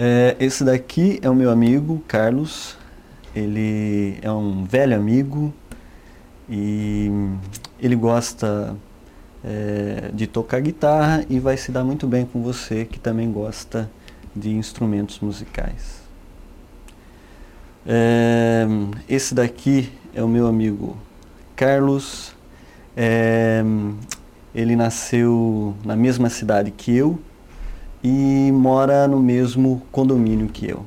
É, esse daqui é o meu amigo Carlos. Ele é um velho amigo e ele gosta é, de tocar guitarra e vai se dar muito bem com você que também gosta de instrumentos musicais. É, esse daqui é o meu amigo Carlos. É, ele nasceu na mesma cidade que eu e mora no mesmo condomínio que eu.